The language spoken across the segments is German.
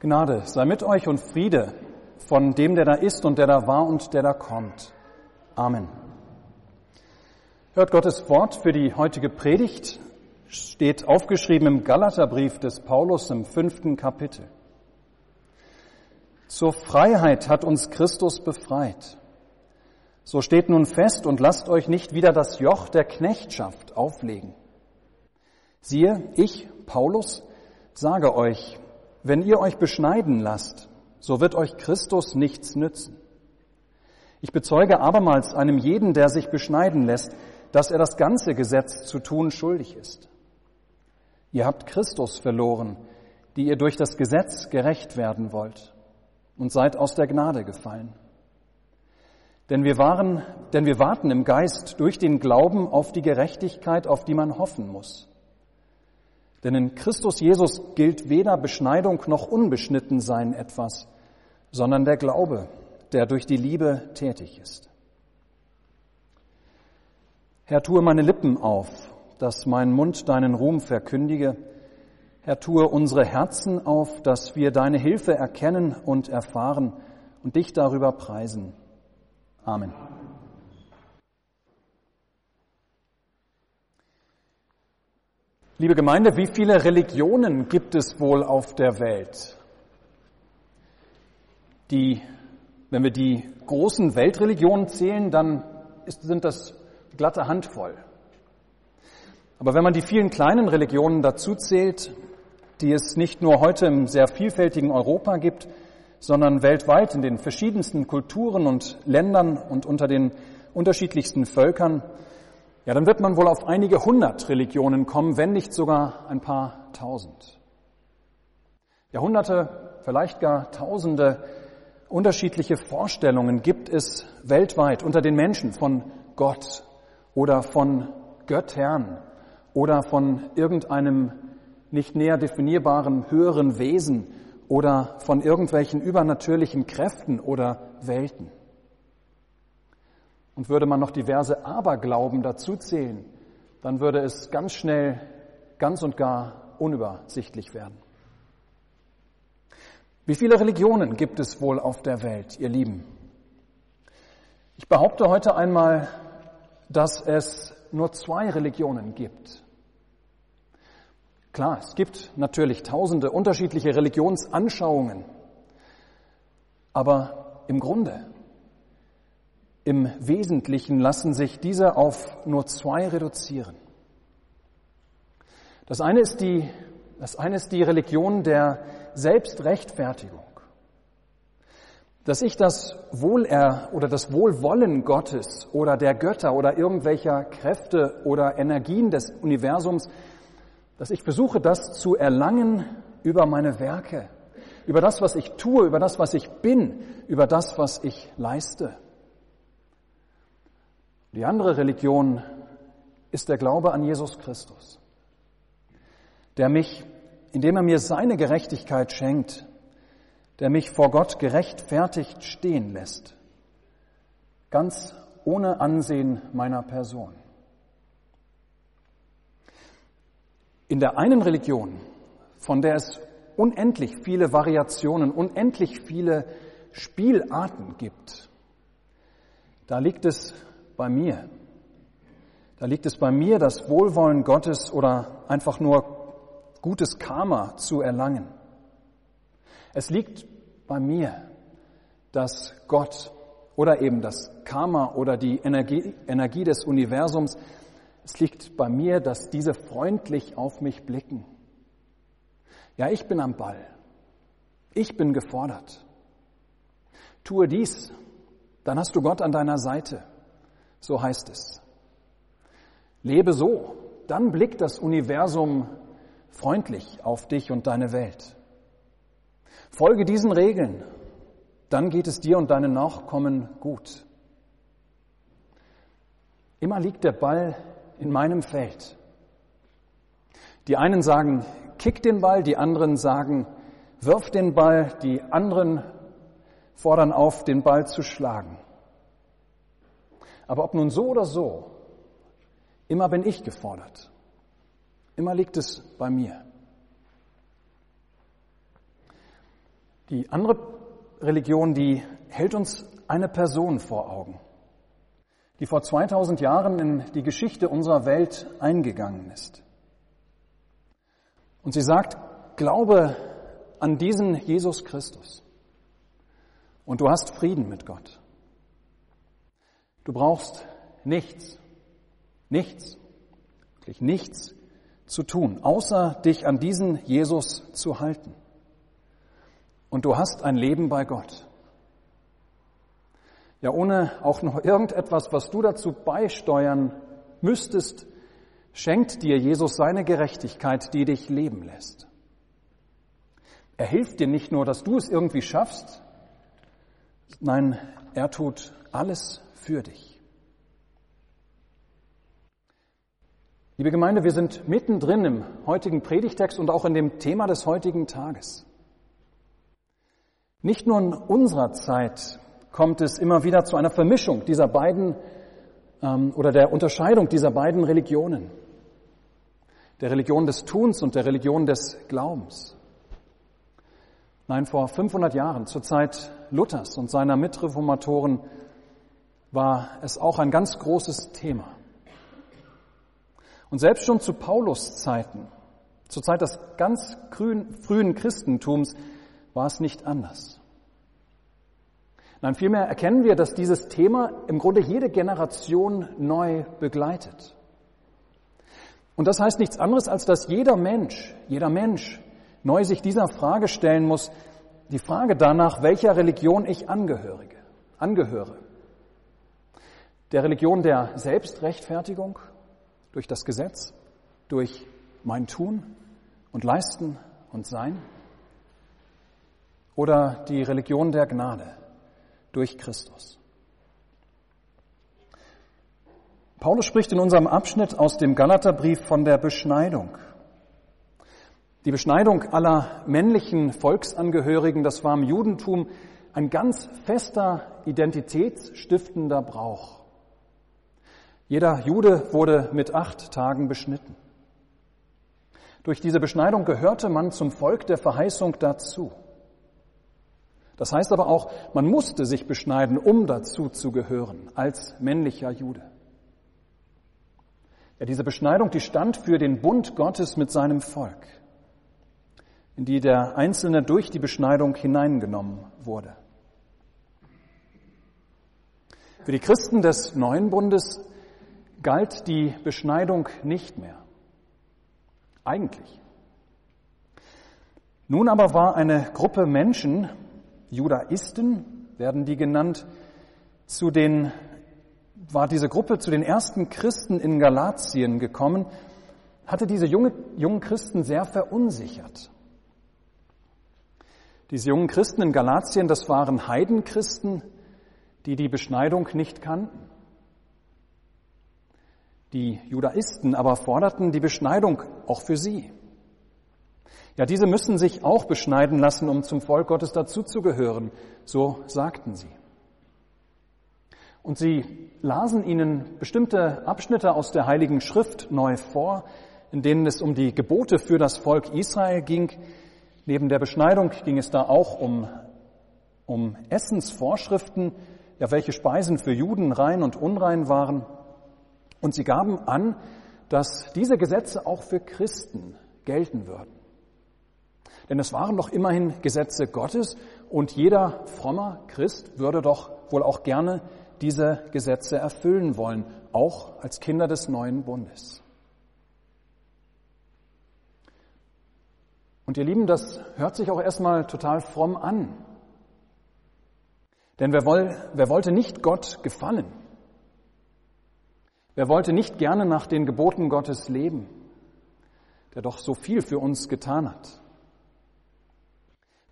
Gnade sei mit euch und Friede von dem, der da ist und der da war und der da kommt. Amen. Hört Gottes Wort für die heutige Predigt, steht aufgeschrieben im Galaterbrief des Paulus im fünften Kapitel. Zur Freiheit hat uns Christus befreit. So steht nun fest und lasst euch nicht wieder das Joch der Knechtschaft auflegen. Siehe, ich, Paulus, sage euch, wenn ihr euch beschneiden lasst, so wird euch Christus nichts nützen. Ich bezeuge abermals einem jeden, der sich beschneiden lässt, dass er das ganze Gesetz zu tun schuldig ist. Ihr habt Christus verloren, die ihr durch das Gesetz gerecht werden wollt und seid aus der Gnade gefallen. Denn wir waren, denn wir warten im Geist durch den Glauben auf die Gerechtigkeit, auf die man hoffen muss. Denn in Christus Jesus gilt weder Beschneidung noch Unbeschnittensein etwas, sondern der Glaube, der durch die Liebe tätig ist. Herr, tue meine Lippen auf, dass mein Mund deinen Ruhm verkündige. Herr, tue unsere Herzen auf, dass wir deine Hilfe erkennen und erfahren und dich darüber preisen. Amen. Liebe Gemeinde, wie viele Religionen gibt es wohl auf der Welt? Die, wenn wir die großen Weltreligionen zählen, dann ist, sind das glatte Handvoll. Aber wenn man die vielen kleinen Religionen dazu zählt, die es nicht nur heute im sehr vielfältigen Europa gibt, sondern weltweit in den verschiedensten Kulturen und Ländern und unter den unterschiedlichsten Völkern, ja, dann wird man wohl auf einige hundert Religionen kommen, wenn nicht sogar ein paar tausend. Jahrhunderte, vielleicht gar tausende unterschiedliche Vorstellungen gibt es weltweit unter den Menschen von Gott oder von Göttern oder von irgendeinem nicht näher definierbaren höheren Wesen oder von irgendwelchen übernatürlichen Kräften oder Welten. Und würde man noch diverse Aberglauben dazuzählen, dann würde es ganz schnell ganz und gar unübersichtlich werden. Wie viele Religionen gibt es wohl auf der Welt, ihr Lieben? Ich behaupte heute einmal, dass es nur zwei Religionen gibt. Klar, es gibt natürlich tausende unterschiedliche Religionsanschauungen, aber im Grunde, im Wesentlichen lassen sich diese auf nur zwei reduzieren. Das eine ist die, das eine ist die Religion der Selbstrechtfertigung. Dass ich das Wohler oder das Wohlwollen Gottes oder der Götter oder irgendwelcher Kräfte oder Energien des Universums dass ich versuche, das zu erlangen über meine Werke, über das, was ich tue, über das, was ich bin, über das, was ich leiste. Die andere Religion ist der Glaube an Jesus Christus, der mich, indem er mir seine Gerechtigkeit schenkt, der mich vor Gott gerechtfertigt stehen lässt, ganz ohne Ansehen meiner Person. In der einen Religion, von der es unendlich viele Variationen, unendlich viele Spielarten gibt, da liegt es bei mir. Da liegt es bei mir, das Wohlwollen Gottes oder einfach nur gutes Karma zu erlangen. Es liegt bei mir, dass Gott oder eben das Karma oder die Energie, Energie des Universums es liegt bei mir, dass diese freundlich auf mich blicken. Ja, ich bin am Ball. Ich bin gefordert. Tue dies, dann hast du Gott an deiner Seite. So heißt es. Lebe so, dann blickt das Universum freundlich auf dich und deine Welt. Folge diesen Regeln, dann geht es dir und deinen Nachkommen gut. Immer liegt der Ball in meinem Feld. Die einen sagen, kick den Ball, die anderen sagen, wirf den Ball, die anderen fordern auf, den Ball zu schlagen. Aber ob nun so oder so, immer bin ich gefordert. Immer liegt es bei mir. Die andere Religion, die hält uns eine Person vor Augen, die vor 2000 Jahren in die Geschichte unserer Welt eingegangen ist. Und sie sagt, glaube an diesen Jesus Christus und du hast Frieden mit Gott. Du brauchst nichts, nichts, wirklich nichts zu tun, außer dich an diesen Jesus zu halten. Und du hast ein Leben bei Gott. Ja, ohne auch noch irgendetwas, was du dazu beisteuern müsstest, schenkt dir Jesus seine Gerechtigkeit, die dich leben lässt. Er hilft dir nicht nur, dass du es irgendwie schaffst, nein, er tut alles für dich. Liebe Gemeinde, wir sind mittendrin im heutigen Predigtext und auch in dem Thema des heutigen Tages. Nicht nur in unserer Zeit kommt es immer wieder zu einer Vermischung dieser beiden ähm, oder der Unterscheidung dieser beiden Religionen, der Religion des Tuns und der Religion des Glaubens. Nein, vor 500 Jahren, zur Zeit Luthers und seiner Mitreformatoren, war es auch ein ganz großes Thema. Und selbst schon zu Paulus Zeiten, zur Zeit des ganz frühen Christentums, war es nicht anders. Nein, vielmehr erkennen wir, dass dieses Thema im Grunde jede Generation neu begleitet. Und das heißt nichts anderes, als dass jeder Mensch, jeder Mensch neu sich dieser Frage stellen muss, die Frage danach, welcher Religion ich angehörige, angehöre. Der Religion der Selbstrechtfertigung durch das Gesetz, durch mein Tun und Leisten und Sein oder die Religion der Gnade durch Christus. Paulus spricht in unserem Abschnitt aus dem Galaterbrief von der Beschneidung. Die Beschneidung aller männlichen Volksangehörigen, das war im Judentum ein ganz fester, identitätsstiftender Brauch. Jeder Jude wurde mit acht Tagen beschnitten. Durch diese Beschneidung gehörte man zum Volk der Verheißung dazu. Das heißt aber auch, man musste sich beschneiden, um dazu zu gehören, als männlicher Jude. Ja, diese Beschneidung, die stand für den Bund Gottes mit seinem Volk in die der Einzelne durch die Beschneidung hineingenommen wurde. Für die Christen des neuen Bundes galt die Beschneidung nicht mehr. Eigentlich. Nun aber war eine Gruppe Menschen, Judaisten werden die genannt, zu den, war diese Gruppe zu den ersten Christen in Galatien gekommen, hatte diese junge, jungen Christen sehr verunsichert. Diese jungen Christen in Galatien, das waren Heidenchristen, die die Beschneidung nicht kannten. Die Judaisten aber forderten die Beschneidung auch für sie. Ja, diese müssen sich auch beschneiden lassen, um zum Volk Gottes dazuzugehören, so sagten sie. Und sie lasen ihnen bestimmte Abschnitte aus der Heiligen Schrift neu vor, in denen es um die Gebote für das Volk Israel ging, Neben der Beschneidung ging es da auch um, um Essensvorschriften, ja, welche Speisen für Juden rein und unrein waren. Und sie gaben an, dass diese Gesetze auch für Christen gelten würden. Denn es waren doch immerhin Gesetze Gottes und jeder frommer Christ würde doch wohl auch gerne diese Gesetze erfüllen wollen, auch als Kinder des neuen Bundes. Und ihr Lieben, das hört sich auch erstmal total fromm an. Denn wer, woll, wer wollte nicht Gott gefallen? Wer wollte nicht gerne nach den Geboten Gottes leben, der doch so viel für uns getan hat?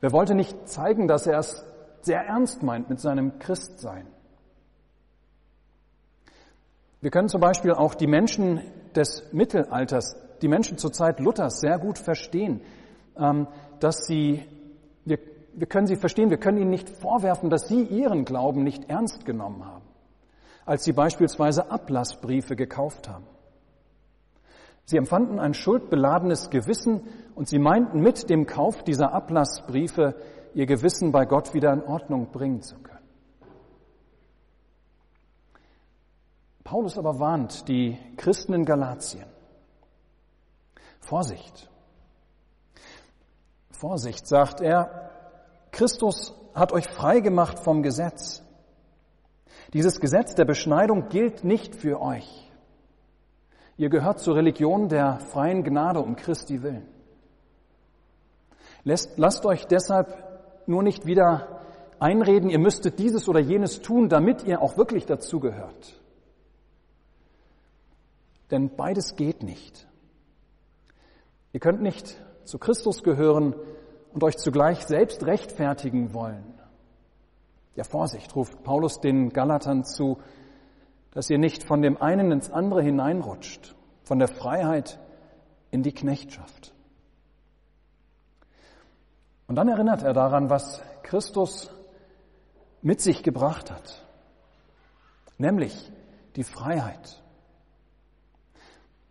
Wer wollte nicht zeigen, dass er es sehr ernst meint mit seinem Christsein? Wir können zum Beispiel auch die Menschen des Mittelalters, die Menschen zur Zeit Luthers sehr gut verstehen, ähm, dass sie, wir, wir können sie verstehen, wir können ihnen nicht vorwerfen, dass sie ihren Glauben nicht ernst genommen haben, als sie beispielsweise Ablassbriefe gekauft haben. Sie empfanden ein schuldbeladenes Gewissen und sie meinten mit dem Kauf dieser Ablassbriefe ihr Gewissen bei Gott wieder in Ordnung bringen zu können. Paulus aber warnt die Christen in Galatien. Vorsicht. Vorsicht, sagt er, Christus hat euch frei gemacht vom Gesetz. Dieses Gesetz der Beschneidung gilt nicht für euch. Ihr gehört zur Religion der freien Gnade um Christi willen. Lasst, lasst euch deshalb nur nicht wieder einreden, ihr müsstet dieses oder jenes tun, damit ihr auch wirklich dazugehört. Denn beides geht nicht. Ihr könnt nicht zu Christus gehören und euch zugleich selbst rechtfertigen wollen. Ja, Vorsicht, ruft Paulus den Galatern zu, dass ihr nicht von dem einen ins andere hineinrutscht, von der Freiheit in die Knechtschaft. Und dann erinnert er daran, was Christus mit sich gebracht hat, nämlich die Freiheit.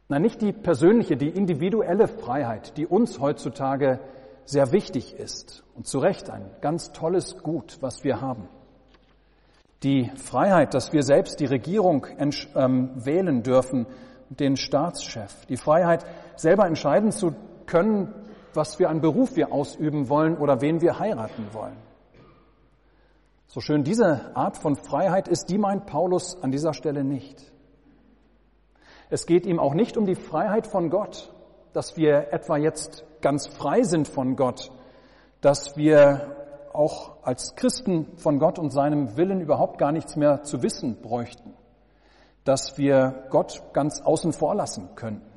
Nein, nicht die persönliche, die individuelle Freiheit, die uns heutzutage sehr wichtig ist und zu Recht ein ganz tolles Gut, was wir haben. Die Freiheit, dass wir selbst die Regierung ähm, wählen dürfen, den Staatschef. Die Freiheit, selber entscheiden zu können, was für einen Beruf wir ausüben wollen oder wen wir heiraten wollen. So schön diese Art von Freiheit ist, die meint Paulus an dieser Stelle nicht. Es geht ihm auch nicht um die Freiheit von Gott, dass wir etwa jetzt ganz frei sind von Gott, dass wir auch als Christen von Gott und seinem Willen überhaupt gar nichts mehr zu wissen bräuchten, dass wir Gott ganz außen vor lassen könnten.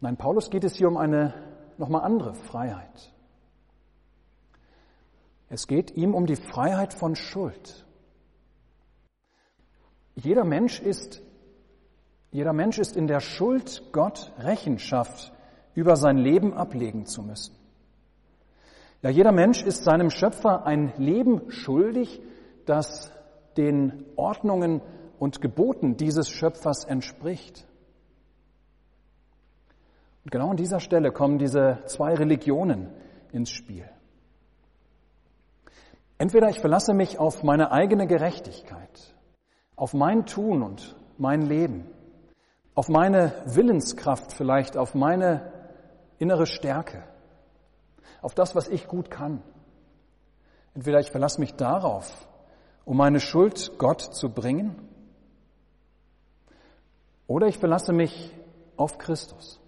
Nein, Paulus geht es hier um eine nochmal andere Freiheit. Es geht ihm um die Freiheit von Schuld. Jeder Mensch ist jeder Mensch ist in der Schuld, Gott Rechenschaft über sein Leben ablegen zu müssen. Ja, jeder Mensch ist seinem Schöpfer ein Leben schuldig, das den Ordnungen und Geboten dieses Schöpfers entspricht. Und genau an dieser Stelle kommen diese zwei Religionen ins Spiel. Entweder ich verlasse mich auf meine eigene Gerechtigkeit, auf mein Tun und mein Leben, auf meine Willenskraft vielleicht, auf meine innere Stärke, auf das, was ich gut kann. Entweder ich verlasse mich darauf, um meine Schuld Gott zu bringen, oder ich verlasse mich auf Christus,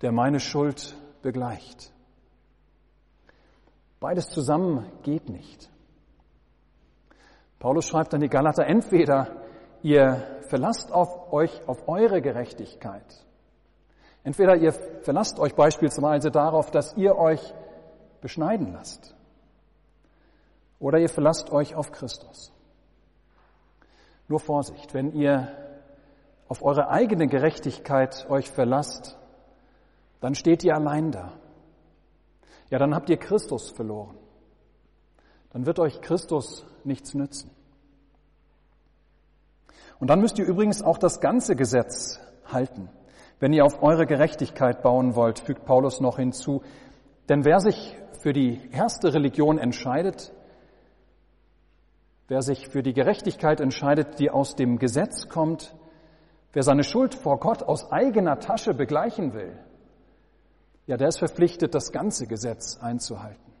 der meine Schuld begleicht. Beides zusammen geht nicht. Paulus schreibt an die Galater, entweder ihr verlasst auf euch auf eure Gerechtigkeit. Entweder ihr verlasst euch beispielsweise darauf, dass ihr euch beschneiden lasst. Oder ihr verlasst euch auf Christus. Nur Vorsicht, wenn ihr auf eure eigene Gerechtigkeit euch verlasst, dann steht ihr allein da. Ja, dann habt ihr Christus verloren. Dann wird euch Christus nichts nützen. Und dann müsst ihr übrigens auch das ganze Gesetz halten, wenn ihr auf eure Gerechtigkeit bauen wollt, fügt Paulus noch hinzu. Denn wer sich für die erste Religion entscheidet, wer sich für die Gerechtigkeit entscheidet, die aus dem Gesetz kommt, wer seine Schuld vor Gott aus eigener Tasche begleichen will, ja, der ist verpflichtet, das ganze Gesetz einzuhalten.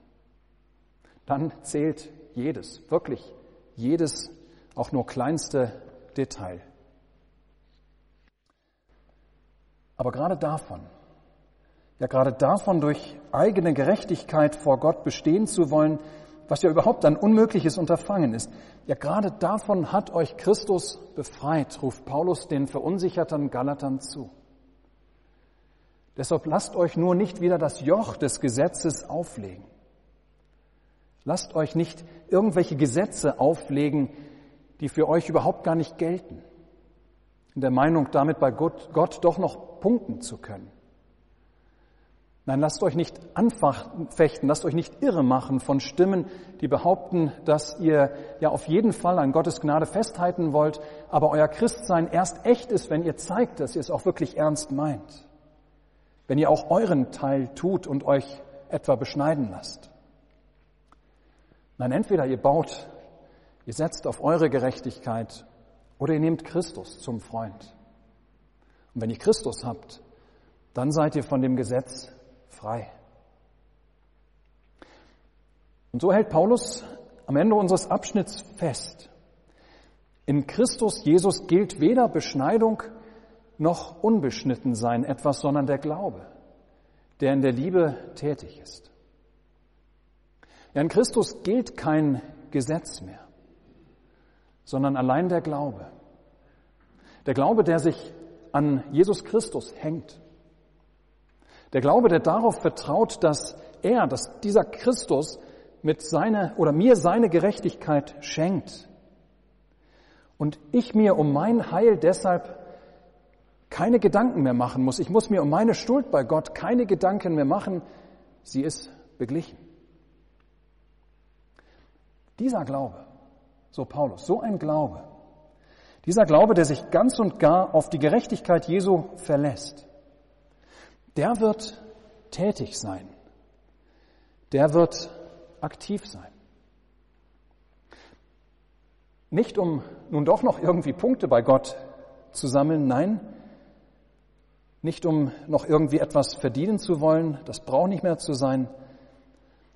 Dann zählt jedes, wirklich jedes, auch nur kleinste Detail. Aber gerade davon, ja gerade davon durch eigene Gerechtigkeit vor Gott bestehen zu wollen, was ja überhaupt ein unmögliches Unterfangen ist, ja gerade davon hat euch Christus befreit, ruft Paulus den verunsicherten Galatern zu. Deshalb lasst euch nur nicht wieder das Joch des Gesetzes auflegen. Lasst euch nicht irgendwelche Gesetze auflegen, die für euch überhaupt gar nicht gelten, in der Meinung, damit bei Gott, Gott doch noch punkten zu können. Nein, lasst euch nicht anfechten, lasst euch nicht irre machen von Stimmen, die behaupten, dass ihr ja auf jeden Fall an Gottes Gnade festhalten wollt, aber euer Christsein erst echt ist, wenn ihr zeigt, dass ihr es auch wirklich ernst meint. Wenn ihr auch euren Teil tut und euch etwa beschneiden lasst. Nein, entweder ihr baut, ihr setzt auf eure Gerechtigkeit oder ihr nehmt Christus zum Freund. Und wenn ihr Christus habt, dann seid ihr von dem Gesetz frei. Und so hält Paulus am Ende unseres Abschnitts fest. In Christus Jesus gilt weder Beschneidung noch Unbeschnittensein etwas, sondern der Glaube, der in der Liebe tätig ist. Ja, in Christus gilt kein Gesetz mehr, sondern allein der Glaube. Der Glaube, der sich an Jesus Christus hängt. Der Glaube, der darauf vertraut, dass er, dass dieser Christus mit seiner oder mir seine Gerechtigkeit schenkt. Und ich mir um mein Heil deshalb keine Gedanken mehr machen muss. Ich muss mir um meine Schuld bei Gott keine Gedanken mehr machen. Sie ist beglichen. Dieser Glaube, so Paulus, so ein Glaube, dieser Glaube, der sich ganz und gar auf die Gerechtigkeit Jesu verlässt, der wird tätig sein. Der wird aktiv sein. Nicht um nun doch noch irgendwie Punkte bei Gott zu sammeln, nein, nicht um noch irgendwie etwas verdienen zu wollen, das braucht nicht mehr zu sein,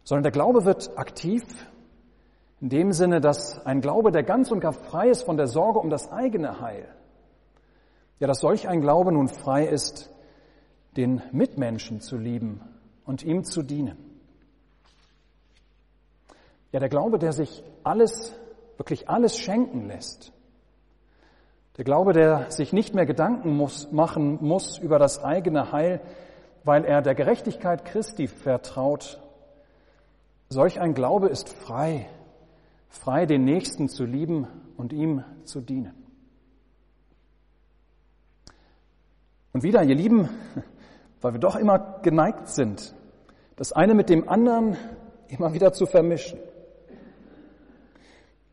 sondern der Glaube wird aktiv in dem Sinne, dass ein Glaube, der ganz und gar frei ist von der Sorge um das eigene Heil, ja, dass solch ein Glaube nun frei ist, den Mitmenschen zu lieben und ihm zu dienen. Ja, der Glaube, der sich alles, wirklich alles schenken lässt. Der Glaube, der sich nicht mehr Gedanken muss, machen muss über das eigene Heil, weil er der Gerechtigkeit Christi vertraut. Solch ein Glaube ist frei frei den Nächsten zu lieben und ihm zu dienen. Und wieder, ihr Lieben, weil wir doch immer geneigt sind, das eine mit dem anderen immer wieder zu vermischen.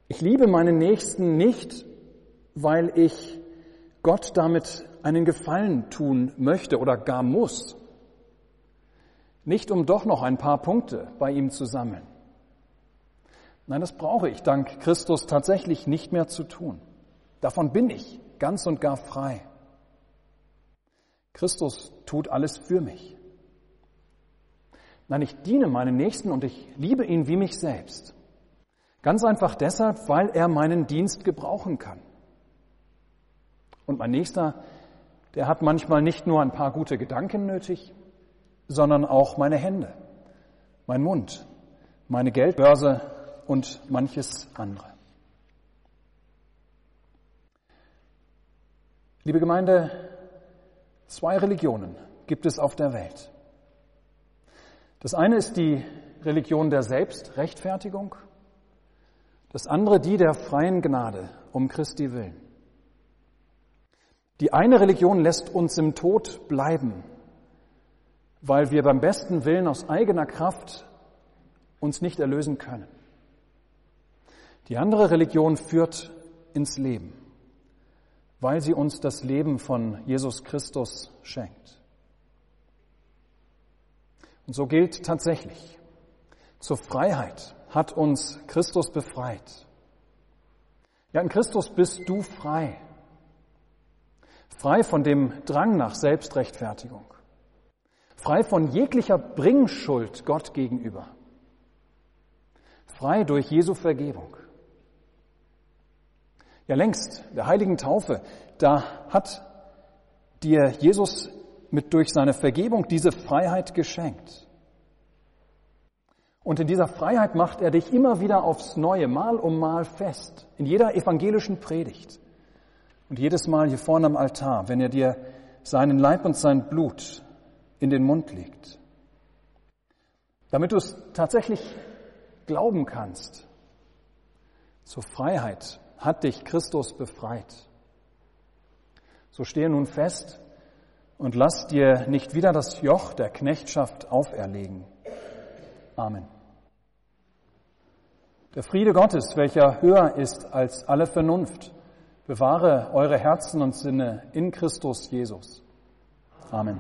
Ich liebe meinen Nächsten nicht, weil ich Gott damit einen Gefallen tun möchte oder gar muss. Nicht um doch noch ein paar Punkte bei ihm zu sammeln. Nein, das brauche ich dank Christus tatsächlich nicht mehr zu tun. Davon bin ich ganz und gar frei. Christus tut alles für mich. Nein, ich diene meinem Nächsten und ich liebe ihn wie mich selbst. Ganz einfach deshalb, weil er meinen Dienst gebrauchen kann. Und mein Nächster, der hat manchmal nicht nur ein paar gute Gedanken nötig, sondern auch meine Hände, mein Mund, meine Geldbörse, und manches andere. Liebe Gemeinde, zwei Religionen gibt es auf der Welt. Das eine ist die Religion der Selbstrechtfertigung, das andere die der freien Gnade um Christi willen. Die eine Religion lässt uns im Tod bleiben, weil wir beim besten Willen aus eigener Kraft uns nicht erlösen können. Die andere Religion führt ins Leben, weil sie uns das Leben von Jesus Christus schenkt. Und so gilt tatsächlich, zur Freiheit hat uns Christus befreit. Ja, in Christus bist du frei. Frei von dem Drang nach Selbstrechtfertigung. Frei von jeglicher Bringschuld Gott gegenüber. Frei durch Jesu Vergebung. Ja, längst der heiligen Taufe, da hat dir Jesus mit durch seine Vergebung diese Freiheit geschenkt. Und in dieser Freiheit macht er dich immer wieder aufs Neue, Mal um Mal fest, in jeder evangelischen Predigt und jedes Mal hier vorne am Altar, wenn er dir seinen Leib und sein Blut in den Mund legt. Damit du es tatsächlich glauben kannst. Zur Freiheit hat dich Christus befreit. So stehe nun fest und lass dir nicht wieder das Joch der Knechtschaft auferlegen. Amen. Der Friede Gottes, welcher höher ist als alle Vernunft, bewahre eure Herzen und Sinne in Christus Jesus. Amen.